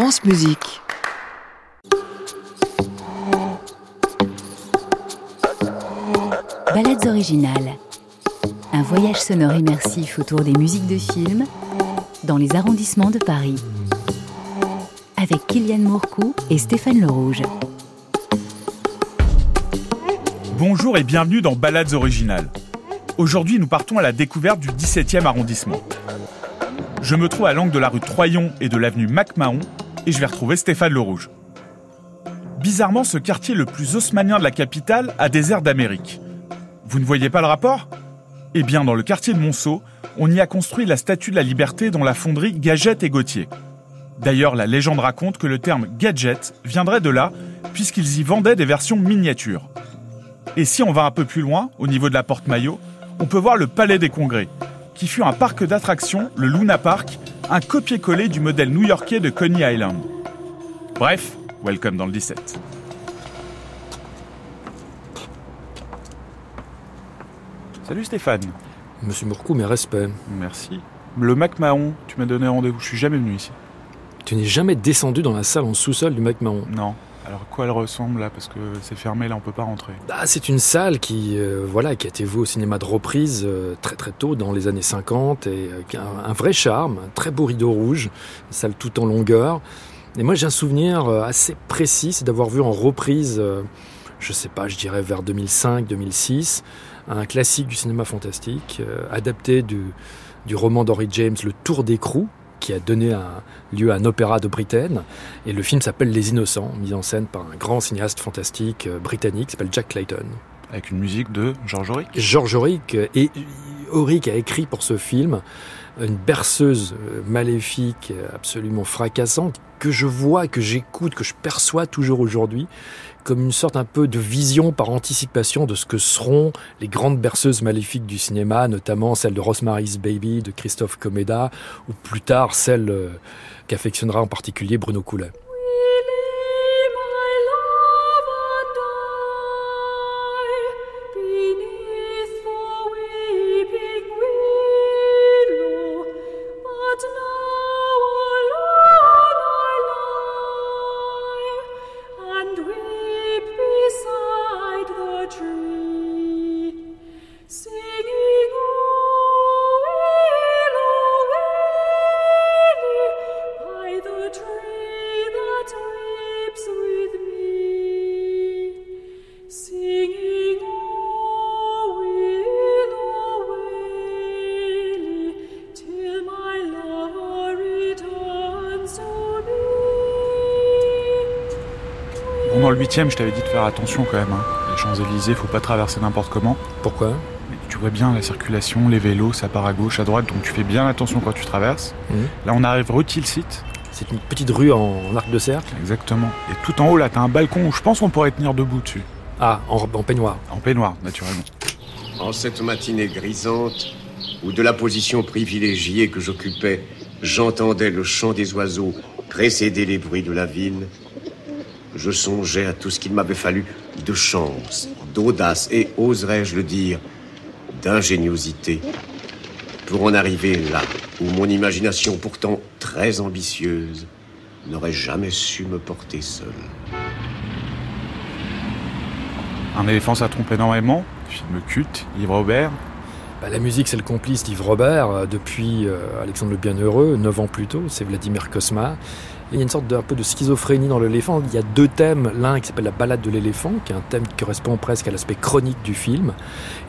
France Musique. Balades originales. Un voyage sonore immersif autour des musiques de films dans les arrondissements de Paris. Avec Kylian Mourcou et Stéphane Le Rouge. Bonjour et bienvenue dans Balades originales. Aujourd'hui, nous partons à la découverte du 17e arrondissement. Je me trouve à l'angle de la rue Troyon et de l'avenue MacMahon et je vais retrouver Stéphane Le Rouge. Bizarrement, ce quartier le plus haussmanien de la capitale a des airs d'Amérique. Vous ne voyez pas le rapport? Eh bien, dans le quartier de Monceau, on y a construit la statue de la liberté dans la fonderie Gadget et Gauthier. D'ailleurs, la légende raconte que le terme gadget viendrait de là, puisqu'ils y vendaient des versions miniatures. Et si on va un peu plus loin, au niveau de la porte Maillot, on peut voir le Palais des Congrès, qui fut un parc d'attractions, le Luna Park, un copier-coller du modèle new-yorkais de Coney Island. Bref, welcome dans le 17. Salut Stéphane. Monsieur Mourcou, mes respects. Merci. Le MacMahon, tu m'as donné rendez-vous, je suis jamais venu ici. Tu n'es jamais descendu dans la salle en sous-sol du MacMahon Non. Alors quoi elle ressemble là? Parce que c'est fermé là, on peut pas rentrer. bah, C'est une salle qui, euh, voilà, qui a été vue au cinéma de reprise euh, très très tôt dans les années 50 et a un, vrai charme, un très beau rideau rouge, une salle tout en longueur. Et moi j'ai un souvenir euh, assez précis, c'est d'avoir vu en reprise, je sais pas, je dirais vers 2005-2006, un classique du cinéma fantastique, adapté du, du roman d'Henry James, Le Tour d'écrou, qui a donné un, lieu à un opéra de Britain. Et le film s'appelle Les Innocents, mis en scène par un grand cinéaste fantastique euh, britannique qui s'appelle Jack Clayton. Avec une musique de George Auric? George Auric, euh, et Auric a écrit pour ce film une berceuse euh, maléfique absolument fracassante que je vois, que j'écoute, que je perçois toujours aujourd'hui comme une sorte un peu de vision par anticipation de ce que seront les grandes berceuses maléfiques du cinéma, notamment celle de Rosemary's Baby de Christophe Comeda, ou plus tard celle euh, qu'affectionnera en particulier Bruno Coulet. Dans le 8 je t'avais dit de faire attention quand même. hein. Les Champs-Élysées, faut pas traverser n'importe comment. Pourquoi? Mais tu vois bien la circulation, les vélos, ça part à gauche, à droite, donc tu fais bien attention quand tu traverses. Mhm. Là, on arrive rue Tilsit. C'est une petite rue en, en arc de cercle Exactement. Et tout en haut, là, t'as un balcon où je pense qu'on pourrait tenir debout dessus. Ah, en, en peignoir. En peignoir, naturellement. En cette matinée grisante, où de la position privilégiée que j'occupais, j'entendais le chant des oiseaux précéder les bruits de la ville, je songeais à tout ce qu'il m'avait fallu de chance, d'audace et, oserais-je le dire, d'ingéniosité pour en arriver là où mon imagination, pourtant très ambitieuse, n'aurait jamais su me porter seule. Un éléphant, ça trompe énormément. Film culte, Yves Robert. Bah, la musique, c'est le complice d'Yves Robert euh, depuis euh, Alexandre le Bienheureux, 9 ans plus tôt, c'est Vladimir Kosma. Et il y a une sorte d'un peu de schizophrénie dans l'éléphant. Il y a deux thèmes, l'un qui s'appelle la balade de l'éléphant, qui est un thème qui correspond presque à l'aspect chronique du film,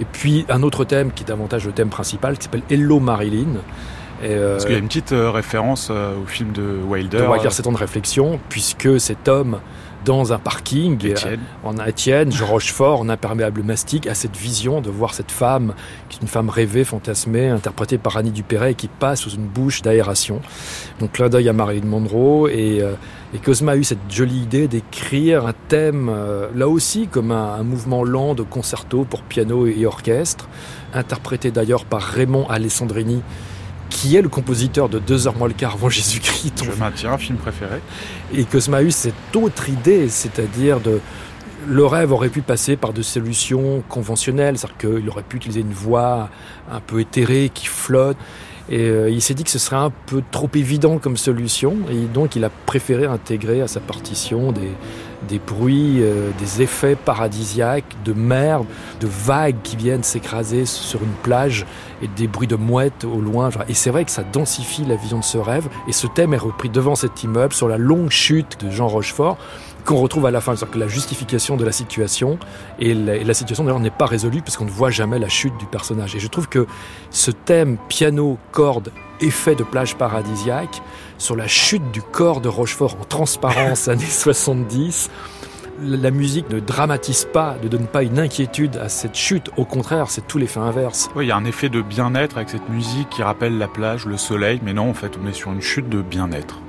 et puis un autre thème qui est davantage le thème principal, qui s'appelle Hello Marilyn. Et, euh, Parce qu'il y a une petite euh, référence au film de Wilder. de Wilder, c'est temps de réflexion, puisque cet homme, dans un parking, Étienne. en Étienne, Jean Rochefort, en imperméable mastic, a cette vision de voir cette femme, qui est une femme rêvée, fantasmée, interprétée par Annie Dupéret, qui passe sous une bouche d'aération. Donc clin d'œil à Marilyn Monroe, et, euh, et Cosma a eu cette jolie idée d'écrire un thème, euh, là aussi comme un, un mouvement lent de concerto pour piano et orchestre, interprété d'ailleurs par Raymond Alessandrini, qui est le compositeur de Deux heures moins le quart avant Jésus-Christ, Je maintiens, film préféré. et Cosma a eu cette autre idée, c'est-à-dire de le rêve aurait pu passer par des solutions conventionnelles, c'est-à-dire qu'il aurait pu utiliser une voix un peu éthérée qui flotte. Et euh, il s'est dit que ce serait un peu trop évident comme solution, et donc il a préféré intégrer à sa partition des, des bruits, euh, des effets paradisiaques, de mer, de vagues qui viennent s'écraser sur une plage, et des bruits de mouettes au loin. Et c'est vrai que ça densifie la vision de ce rêve, et ce thème est repris devant cet immeuble sur la longue chute de Jean Rochefort qu'on retrouve à la fin. C'est-à-dire que la justification de la situation, et la, et la situation d'ailleurs n'est pas résolue parce qu'on ne voit jamais la chute du personnage. Et je trouve que ce thème piano, corde, effet de plage paradisiaque, sur la chute du corps de Rochefort en transparence années 70, la musique ne dramatise pas, ne donne pas une inquiétude à cette chute. Au contraire, c'est tout l'effet inverse. Oui, il y a un effet de bien-être avec cette musique qui rappelle la plage, le soleil, mais non, en fait, on est sur une chute de bien-être.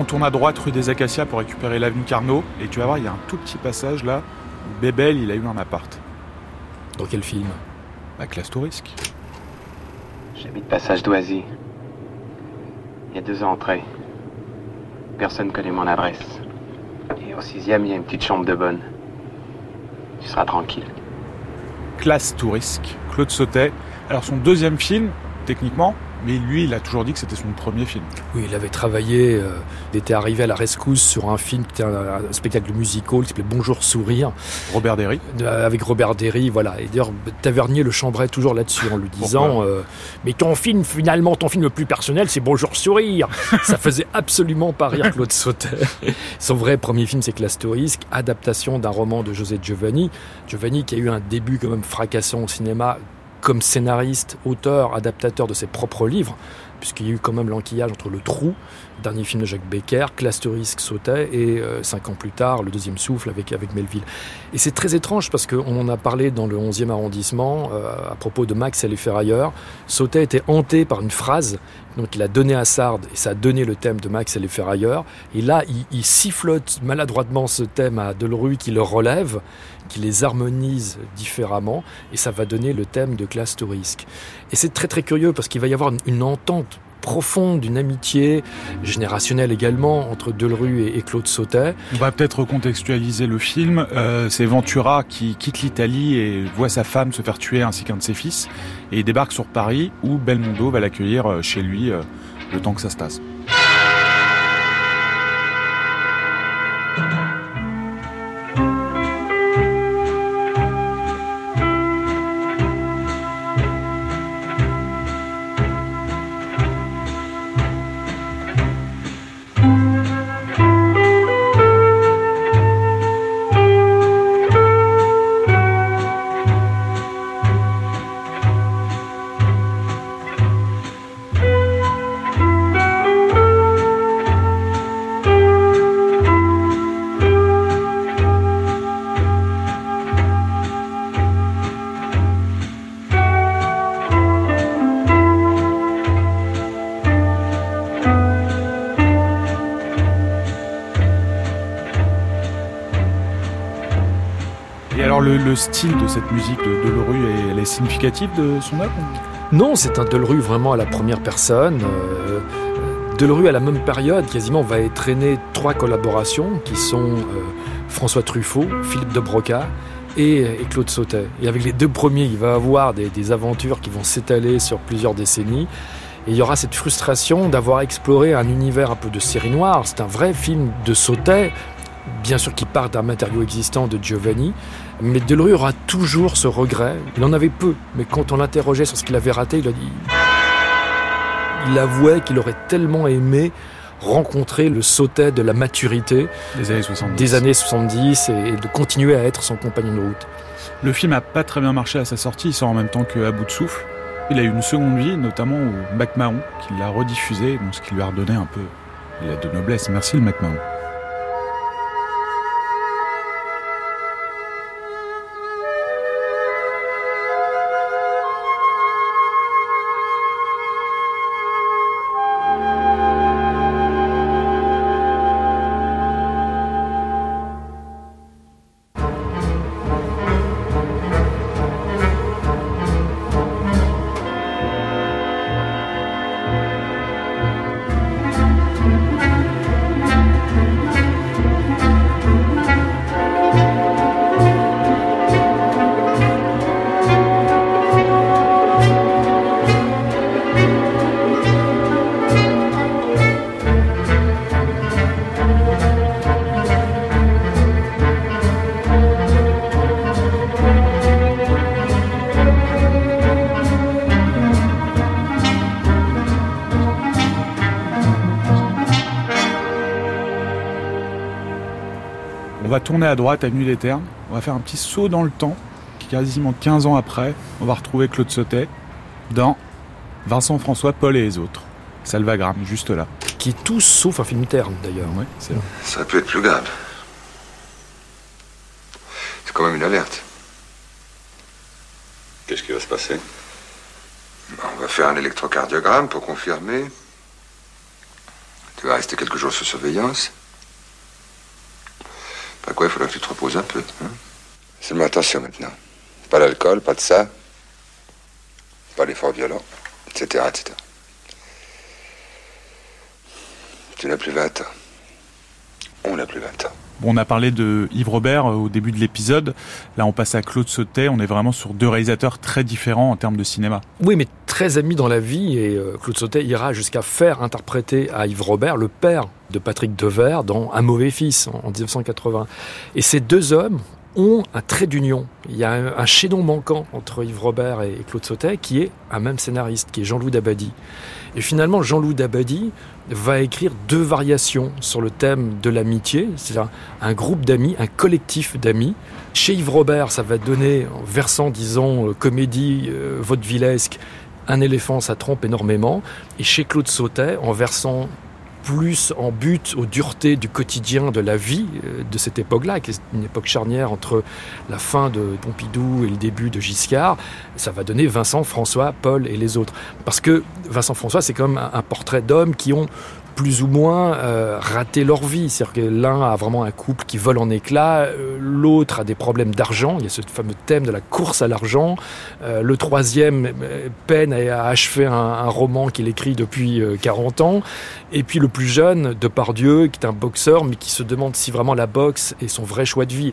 On tourne à droite rue des Acacias pour récupérer l'avenue Carnot et tu vas voir il y a un tout petit passage là où Bébel il a eu un appart. Dans quel film? Bah classe touristique. J'habite Passage d'Oisy. Il y a deux entrées. Personne connaît mon adresse. Et au sixième, il y a une petite chambre de bonne. Tu seras tranquille. Classe touristique, Claude Sautet. Alors son deuxième film, techniquement, mais lui il a toujours dit que c'était son premier film. Oui, il avait travaillé, euh, il était arrivé à la rescousse sur un film qui était un, un spectacle musical qui s'appelait Bonjour Sourire, Robert Derry. de- avec Robert Derry, voilà. Et d'ailleurs, Tavernier le chambrait toujours là-dessus en lui disant euh, Mais ton film, finalement, ton film le plus personnel, c'est Bonjour Sourire Ça faisait absolument pas rire Claude Sauter. Son vrai premier film, c'est Classe Tourisque, adaptation d'un roman de José Giovanni. Giovanni qui a eu un début quand même fracassant au cinéma comme scénariste, auteur, adaptateur de ses propres livres, puisqu'il y a eu quand même l'enquillage entre Le Trou, dernier film de Jacques Becker, Classe Tourisque sautait, et euh, cinq ans plus tard, Le Deuxième Souffle avec, avec Melville. Et c'est très étrange parce qu'on en a parlé dans le 11e arrondissement euh, à propos de Max et les Ferrailleurs. Sautet était hanté par une phrase donc il a donné à Sard et ça a donné le thème de Max et les Ferrailleurs. Et là, il, sifflote maladroitement ce thème à Delru qui le relève, qui les harmonise différemment et ça va donner le thème de Classe Tourisque. Et c'est très très curieux parce qu'il va y avoir une entente profonde, une amitié générationnelle également entre Delru et, Claude Sautet. On va peut-être recontextualiser le film. Euh, c'est Ventura qui quitte l'Italie et voit sa femme se faire tuer ainsi qu'un de ses fils. Et il débarque sur Paris où Belmondo va l'accueillir euh, chez lui euh, le temps que ça se tasse. Style de cette musique de Delru, elle est significative de son œuvre Non, c'est un Delru vraiment à la première personne. Euh, à la même période, quasiment, va traîner trois collaborations qui sont euh, François Truffaut, Philippe de Broca et, et, Claude Sautet. Et avec les deux premiers, il va avoir des, des aventures qui vont s'étaler sur plusieurs décennies. Et il y aura cette frustration d'avoir exploré un univers un peu de série noire. C'est un vrai film de Sautet, bien sûr qui part d'un matériau existant de Giovanni, mais Delerue aura toujours ce regret. Il en avait peu, mais quand on l'interrogeait sur ce qu'il avait raté, il a dit. Il avouait qu'il aurait tellement aimé rencontrer le sautet de la maturité des années 70, des années 70 et de continuer à être son compagnon de route. Le film n'a pas très bien marché à sa sortie, il sort en même temps que À bout de souffle. Il a eu une seconde vie, notamment au McMahon, qui l'a rediffusé, donc ce qui lui a redonné un peu de noblesse. Merci le McMahon. On va tourner à droite, avenue des Ternes. On va faire un petit saut dans le temps. Quasiment 15 ans après, on va retrouver Claude Sautet dans Vincent François, Paul et les autres. Salvagram, juste là. Qui est tout sauf un film terne d'ailleurs. Ouais, c'est là. Ça peut être plus grave. C'est quand même une alerte. Qu'est-ce qui va se passer? On va faire un électrocardiogramme pour confirmer. Tu vas rester quelques jours sous surveillance. Pas quoi, il faudra que tu te reposes un peu. Hein Seulement attention maintenant. Pas d'alcool, pas de ça. Pas d'efforts violents, etc., etc. Tu n'as plus 20 ans. On n'a plus 20 ans. On a parlé de Yves Robert au début de l'épisode. Là, on passe à Claude Sautet. On est vraiment sur deux réalisateurs très différents en termes de cinéma. Oui, mais très amis dans la vie. Et euh, Claude Sautet ira jusqu'à faire interpréter à Yves Robert le père de Patrick Devers dans Un mauvais fils en 1980. Et ces deux hommes ont un trait d'union. Il y a un, chaînon manquant entre Yves Robert et, et Claude Sautet qui est un même scénariste, qui est Jean-Loup Dabadi. Et finalement, Jean-Loup Dabadi va écrire deux variations sur le thème de l'amitié, c'est-à-dire un groupe d'amis, un collectif d'amis. Chez Yves Robert, ça va donner, en versant, disons, euh, comédie euh, vaudevillesque, un éléphant, ça trompe énormément. Et chez Claude Sautet, en versant plus en but aux duretés du quotidien de la vie euh, de cette époque-là, qui est une époque charnière entre la fin de Pompidou et le début de Giscard, ça va donner Vincent, François, Paul et les autres. Parce que Vincent François, c'est comme un, un portrait d'hommes qui ont plus ou moins euh, raté leur vie. C'est-à-dire que l'un a vraiment un couple qui vole en éclats, euh, l'autre a des problèmes d'argent, il y a ce fameux thème de la course à l'argent, euh, le troisième euh, peine à achever un, un roman qu'il écrit depuis euh, 40 ans, et puis le plus jeune, Depardieu, qui est un boxeur, mais qui se demande si vraiment la boxe est son vrai choix de vie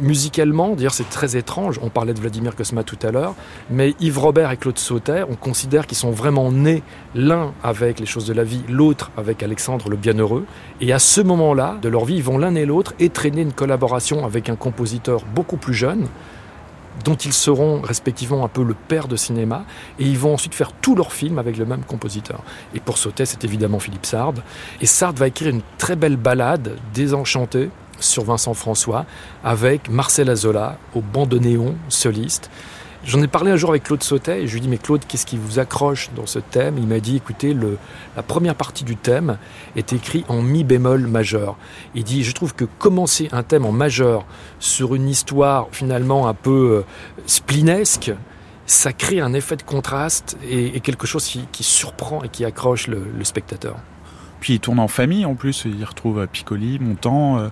musicalement, d'ailleurs c'est très étrange, on parlait de Vladimir Kosma tout à l'heure, mais Yves Robert et Claude Sautet, on considère qu'ils sont vraiment nés l'un avec les choses de la vie, l'autre avec Alexandre le Bienheureux, et à ce moment-là de leur vie, ils vont l'un et l'autre étraîner une collaboration avec un compositeur beaucoup plus jeune, dont ils seront respectivement un peu le père de cinéma, et ils vont ensuite faire tous leurs films avec le même compositeur. Et pour Sautet, c'est évidemment Philippe Sard. Et Sard va écrire une très belle ballade, Désenchantée, sur Vincent François, avec Marcel Azola au bandoneon soliste. J'en ai parlé un jour avec Claude Sautet et je lui ai dit mais Claude qu'est-ce qui vous accroche dans ce thème? Il m'a dit écoutez le, la première partie du thème est écrite en mi bémol majeur. Il dit je trouve que commencer un thème en majeur sur une histoire finalement un peu euh, splinesque ça crée un effet de contraste et, quelque chose qui, surprend et qui accroche le, spectateur. Puis il tourne en famille en plus, il retrouve Piccoli, Montand. Euh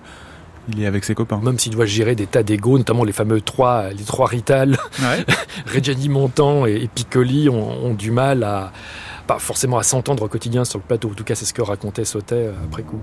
il est avec ses copains. Même s'il doit gérer des tas d'égos, notamment les fameux trois, les trois Rital, ouais. Reggiani Montand et, et Piccoli ont, ont, du mal à, pas forcément à s'entendre au quotidien sur le plateau. En tout cas, c'est ce que racontait Sautet euh, après coup.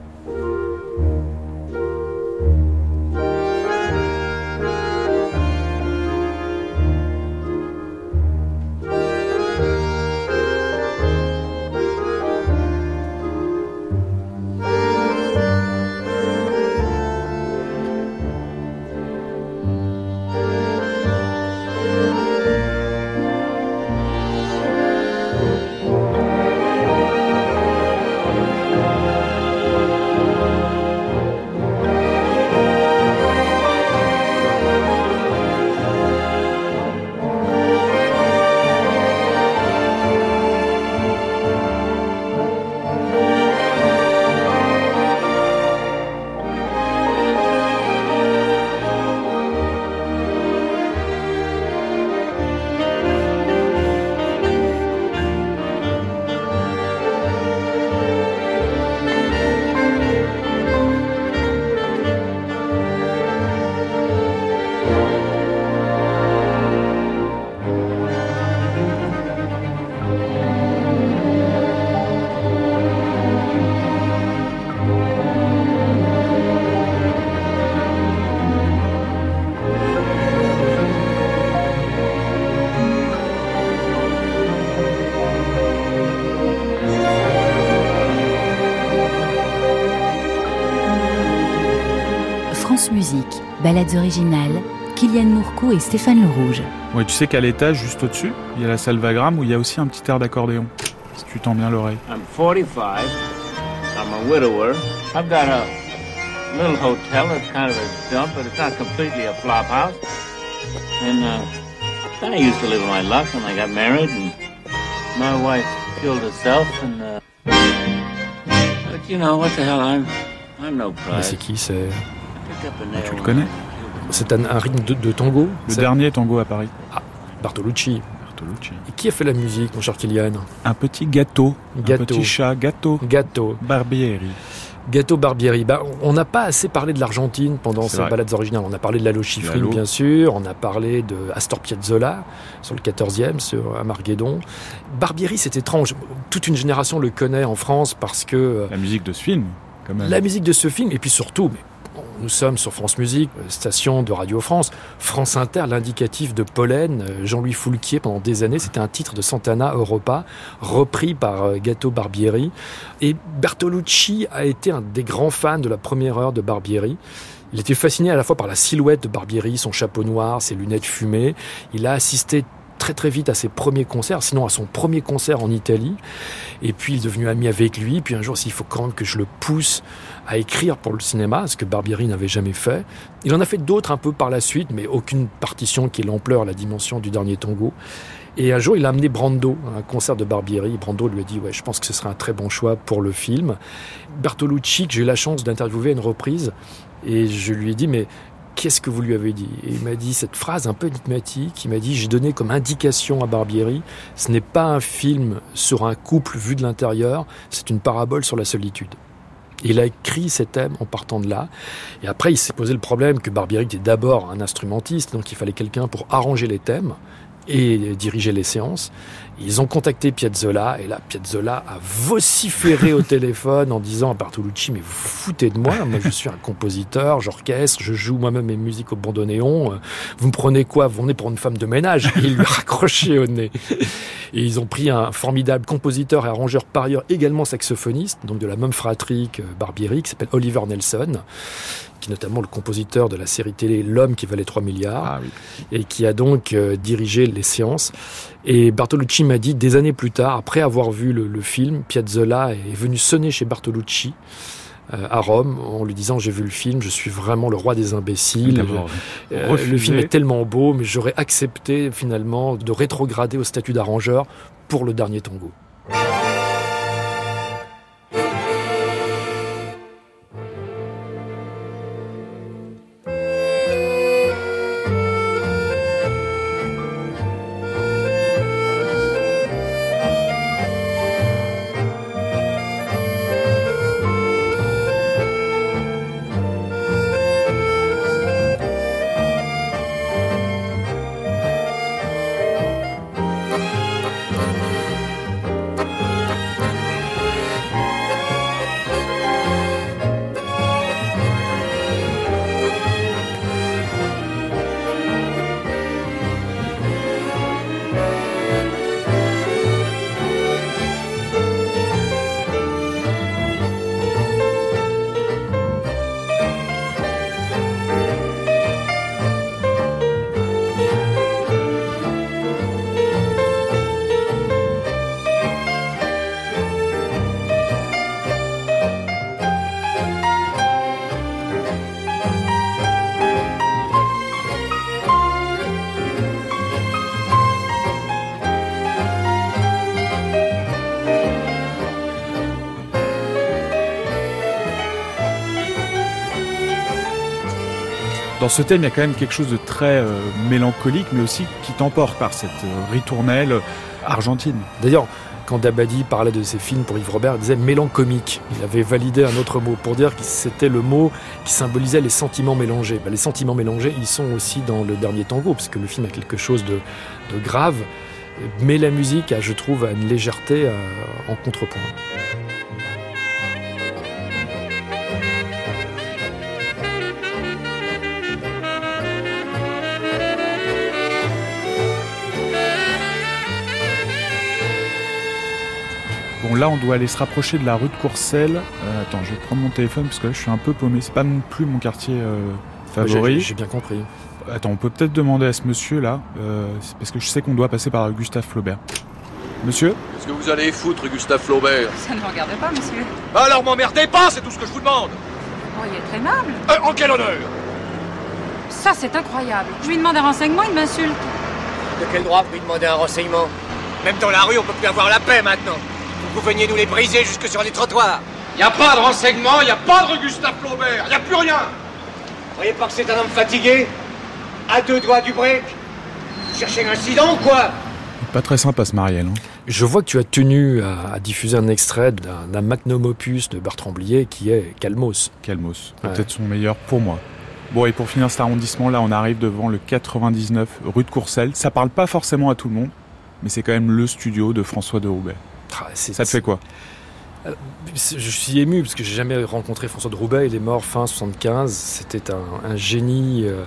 Ballades originales, Kylian Mourcou et Stéphane Le Rouge. Ouais, tu sais qu'à l'étage, juste au-dessus, il y a la salle Vagram où il y a aussi un petit air d'accordéon. Si tu tends bien l'oreille. I'm 45. I'm a widower. I've got a little hotel that's kind of a dump, but it's not completely a flop house. And uh, I used to live on my luck when I got married, and my wife killed herself. And uh, but you know what the hell? I'm I'm no prize. c'est qui C'est? Pick up a nail Tu le connais? C'est un, un rythme de, de tango Le dernier tango à Paris. Bartolucci. Bertolucci. Et qui a fait la musique, mon cher Kylian Un petit gâteau. Gâteau. Un petit chat gâteau. Gâteau. Barbieri. Gâteau Barbieri. Bah, on n'a pas assez parlé de l'Argentine pendant ces balades originales. On a parlé de Lalo Schifrin, bien sûr. On a parlé de Astor Piazzolla sur le 14e, sur Amarguedon. Barbieri, c'est étrange. Toute une génération le connaît en France parce que euh, La musique de ce film, quand même. la musique de ce film, et puis surtout, mais nous sommes sur France Musique, euh, station de Radio France, France Inter, l'indicatif de Pollen, euh, Jean-Louis Foulquier pendant des années, c'était un titre de Santana Europa, repris par euh, Gato Barbieri. Et Bertolucci a été un des grands fans de la première heure de Barbieri. Il était fasciné à la fois par la silhouette de Barbieri, son chapeau noir, ses lunettes fumées. Il a assisté très très vite à ses premiers concerts, sinon à son premier concert en Italie. Et puis il est devenu ami avec lui. Puis un jour, s'il faut quand même que je le pousse à écrire pour le cinéma, ce que Barbieri n'avait jamais fait. Il en a fait d'autres un peu par la suite, mais aucune partition qui est l'ampleur, la dimension du dernier tango. Et un jour, il a amené Brando à un concert de Barbieri. Brando lui a dit Ouais, je pense que ce serait un très bon choix pour le film. Bertolucci, que j'ai eu la chance d'interviewer à une reprise, et je lui ai dit Mais qu'est-ce que vous lui avez dit? Et il m'a dit cette phrase un peu énigmatique. Il m'a dit J'ai donné comme indication à Barbieri ce n'est pas un film sur un couple vu de l'intérieur, c'est une parabole sur la solitude. Il a écrit ces thèmes en partant de là. Et après, il s'est posé le problème que Barbieri était d'abord un instrumentiste, donc il fallait quelqu'un pour arranger les thèmes et diriger les séances. Ils ont contacté Piazzolla, et là, Piazzolla a vociféré au téléphone en disant à Bartolucci, mais vous foutez de moi, moi je suis un compositeur, j'orchestre, je joue moi-même mes musiques au bandoneon, Euh, vous me prenez quoi? Vous venez pour une femme de ménage Et il lui a raccroché au nez. Et ils ont pris un formidable compositeur et arrangeur par ailleurs également saxophoniste, donc de la même fratrie que Barbieri, s'appelle Oliver Nelson, qui est notamment le compositeur de la série télé L'homme qui valait 3 milliards Ah oui. et qui a donc euh, dirigé les séances. Et Bartolucci m'a dit, des années plus tard, après avoir vu le, le film, Piazzolla est venu sonner chez Bartolucci euh, à Rome en lui disant j'ai vu le film, je suis vraiment le roi des imbéciles. Euh, le film est tellement beau, mais j'aurais accepté finalement de rétrograder au statut d'arrangeur pour le dernier tango. Dans ce thème, il y a quand même quelque chose de très euh, mélancolique, mais aussi qui t'emporte par cette euh, ritournelle euh, argentine. D'ailleurs, quand Dabadi parlait de ses films pour Yves Robert, il disait mélancomique. Il avait validé un autre mot pour dire que c'était le mot qui symbolisait les sentiments mélangés. Ben, les sentiments mélangés, ils sont aussi dans le dernier tango, parce que le film a quelque chose de, grave, mais la musique je trouve, a une légèreté en contrepoint. Bon, là, on doit aller se rapprocher de la rue de Courcelles. Euh, attends, je vais prendre mon téléphone parce que là, je suis un peu paumé. C'est pas non plus mon quartier euh, Ouais, j'ai- favori. J'ai bien compris. Attends, on peut peut-être demander à ce monsieur là, euh, parce que je sais qu'on doit passer par Gustave Flaubert. Monsieur? Qu'est-ce que vous allez foutre, Gustave Flaubert? Ça ne me regarde pas, monsieur. Alors m'emmerdez pas, c'est tout ce que je vous demande Oh, il est très aimable. Euh, En quel honneur? Ça, c'est incroyable. Je lui demande un renseignement, il m'insulte. De quel droit vous lui demandez un renseignement? Même dans la rue, on peut plus avoir la paix maintenant. Vous veniez nous les briser jusque sur les trottoirs. Y a pas de renseignement, y a pas de Gustave Flaubert, y a plus rien Vous croyez pas que c'est un homme fatigué À deux doigts du break Vous cherchez un incident ou quoi? Pas très sympa ce Marielle. hein. Je vois que tu as tenu à, à diffuser un extrait d'un magnum opus de Bertrand Blier qui est Calmos. Calmos, Ouais. peut-être son meilleur pour moi. Bon, et pour finir cet arrondissement, là, on arrive devant le 99 rue de Courcelles. Ça parle pas forcément à tout le monde, mais c'est quand même le studio de François de Roubaix. Ça te fait quoi C'est- Je suis ému parce que j'ai jamais rencontré François de Roubaix. Il est mort fin 75. C'était un, un génie euh,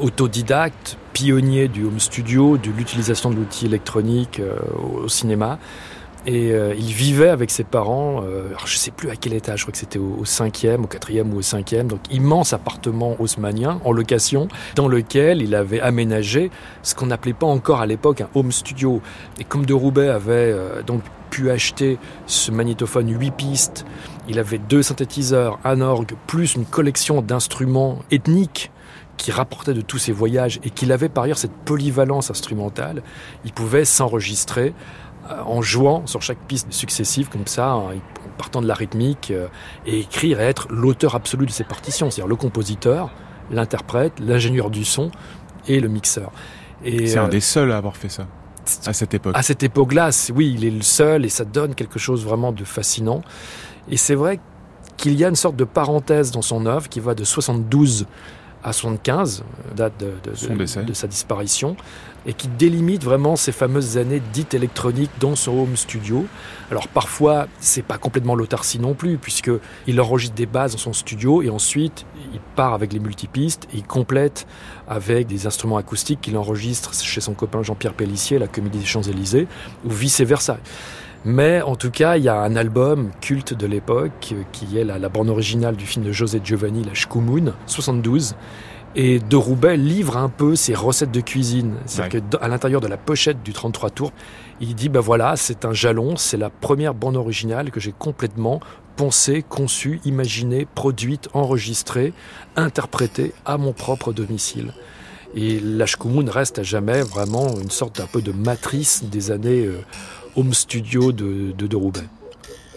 autodidacte, pionnier du home studio, de l'utilisation de l'outil électronique euh, au, au cinéma. Et euh, il vivait avec ses parents, euh, alors je sais plus à quel étage, je crois que c'était au, au cinquième, au quatrième ou au cinquième, donc immense appartement haussmannien en location, dans lequel il avait aménagé ce qu'on n'appelait pas encore à l'époque un home studio. Et comme de Roubaix avait euh, donc pu acheter ce magnétophone 8 pistes, il avait deux synthétiseurs, un orgue, plus une collection d'instruments ethniques qui rapportaient de tous ses voyages et qu'il avait par ailleurs cette polyvalence instrumentale, il pouvait s'enregistrer euh, en jouant sur chaque piste successive comme ça, en partant de la rythmique, euh, et écrire et être l'auteur absolu de ses partitions, c'est-à-dire le compositeur, l'interprète, l'ingénieur du son et le mixeur. C'est euh, un des seuls à avoir fait ça, à cette époque. à cette époque-là, oui, il est le seul et ça donne quelque chose vraiment de fascinant. Et c'est vrai qu'il y a une sorte de parenthèse dans son œuvre qui va de 72 à 75, euh, date de, de- Son de- décès. de sa disparition, et qui délimite vraiment ces fameuses années dites électroniques dans son home studio. Alors parfois, c'est pas complètement l'autarcie non plus, puisque il enregistre des bases dans son studio et ensuite il part avec les multipistes et il complète avec des instruments acoustiques qu'il enregistre chez son copain Jean-Pierre Pellissier, la Comédie des Champs-Élysées, ou vice-versa. Mais en tout cas, il y a un album culte de l'époque euh, qui est la, la bande originale du film de José Giovanni, La Shkumun, 72. Et De Roubaix livre un peu ses recettes de cuisine. C'est-à-dire que dans- à l'intérieur de la pochette du 33 tours, il dit, ben voilà, c'est un jalon, c'est la première bande originale que j'ai complètement pensée, conçue, imaginée, produite, enregistrée, interprétée à mon propre domicile. Et l'Ashkumun reste à jamais vraiment une sorte un peu de matrice des années euh, home studio de, de, de Roubaix.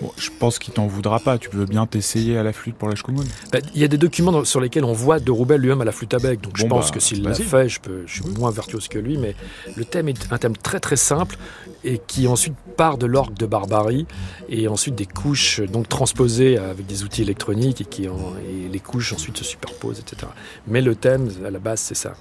Bon, je pense qu'il t'en voudra pas. Tu veux bien t'essayer à la flûte pour la Shkumun Ben, Il y a des documents dans- sur lesquels on voit de Roubaix lui-même à la flûte à bec. Donc je pense bah, que s'il l'a fait, je, peux, je suis moins virtuose que lui. Mais le thème est un thème très très simple et qui ensuite part de l'orgue de Barbarie et ensuite des couches donc transposées avec des outils électroniques et, qui en- et les couches ensuite se superposent, etc. Mais le thème à la base c'est ça.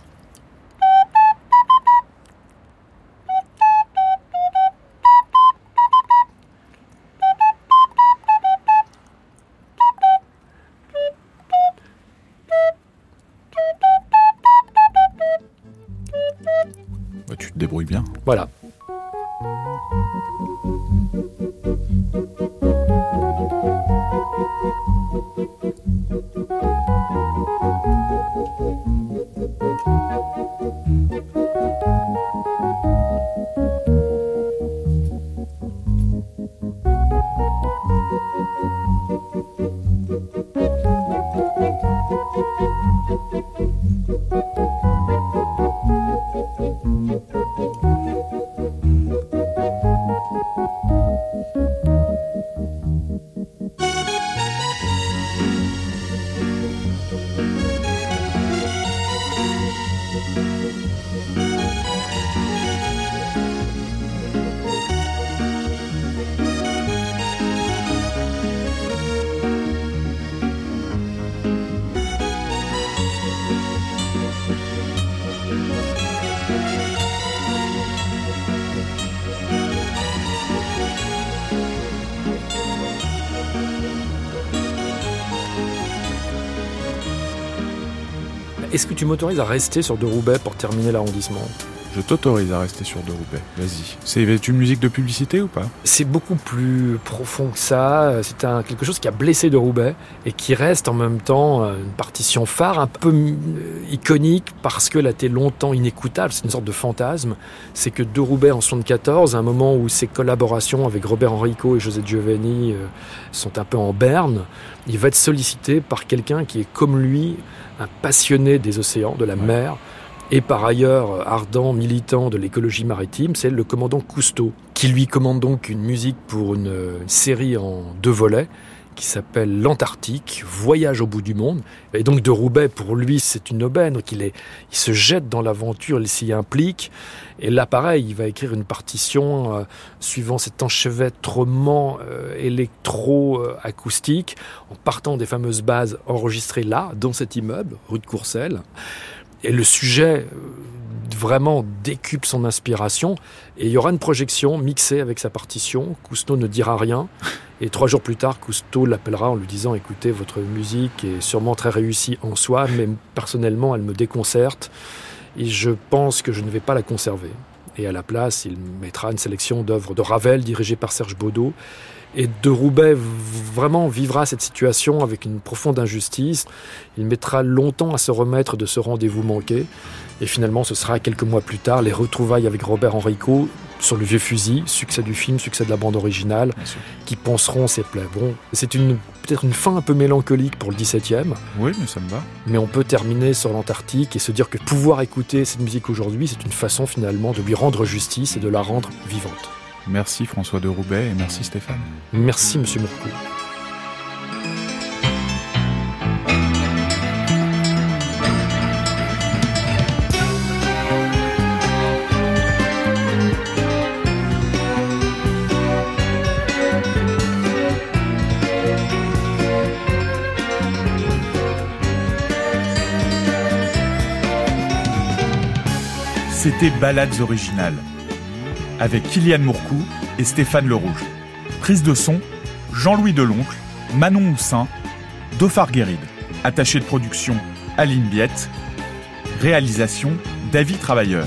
Tu m'autorises à rester sur De Roubaix pour terminer l'arrondissement je t'autorise à rester sur De Roubaix. Vas-y. C'est une musique de publicité ou pas? C'est beaucoup plus profond que ça. C'est quelque chose qui a blessé De Roubaix et qui reste en même temps euh, une partition phare, un peu euh, iconique parce qu'elle a été longtemps inécoutable. C'est une sorte de fantasme. C'est que De Roubaix en 74, à un moment où ses collaborations avec Robert Enrico et José Giovanni euh, sont un peu en berne, il va être sollicité par quelqu'un qui est comme lui un passionné des océans, de la mer et par ailleurs ardent militant de l'écologie maritime, c'est le commandant Cousteau, qui lui commande donc une musique pour une, série en deux volets qui s'appelle L'Antarctique, Voyage au bout du monde. Et donc de Roubaix, pour lui, c'est une aubaine. qu'il il, il se jette dans l'aventure, il s'y implique. Et là, pareil, il va écrire une partition euh, suivant cet enchevêtrement euh, électro-acoustique, en partant des fameuses bases enregistrées là, dans cet immeuble, rue de Courcelles. Et le sujet euh, vraiment décupe son inspiration. Et il y aura une projection mixée avec sa partition. Cousteau ne dira rien. Et trois jours plus tard, Cousteau l'appellera en lui disant Écoutez, votre musique est sûrement très réussie en soi, mais personnellement, elle me déconcerte. Et je pense que je ne vais pas la conserver. Et à la place, il mettra une sélection d'œuvres de Ravel dirigées par Serge Baudot et de Roubaix vraiment vivra cette situation avec une profonde injustice. Il mettra longtemps à se remettre de ce rendez-vous manqué. Et finalement, ce sera quelques mois plus tard les retrouvailles avec Robert Enrico sur le vieux fusil, succès du film, succès de la bande originale, qui penseront ses plaies. Bon, c'est peut-être une fin un peu mélancolique pour le 17e. Oui, mais ça me va. Mais on peut terminer sur l'Antarctique et se dire que pouvoir écouter cette musique aujourd'hui, c'est une façon finalement de lui rendre justice et de la rendre vivante. Merci François de Roubaix et merci Stéphane. Merci Monsieur Mourcou. C'était Balades originales avec Kylian Mourcou et Stéphane Le Rouge. Prise de son, Jean-Louis Deloncle, Manon Moussin, Dauphard Guéride. Attaché de production, Aline Biette. Réalisation, David Travailleur.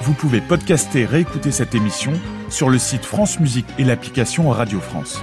Vous pouvez podcaster, réécouter cette émission sur le site France Musique et l'application Radio France.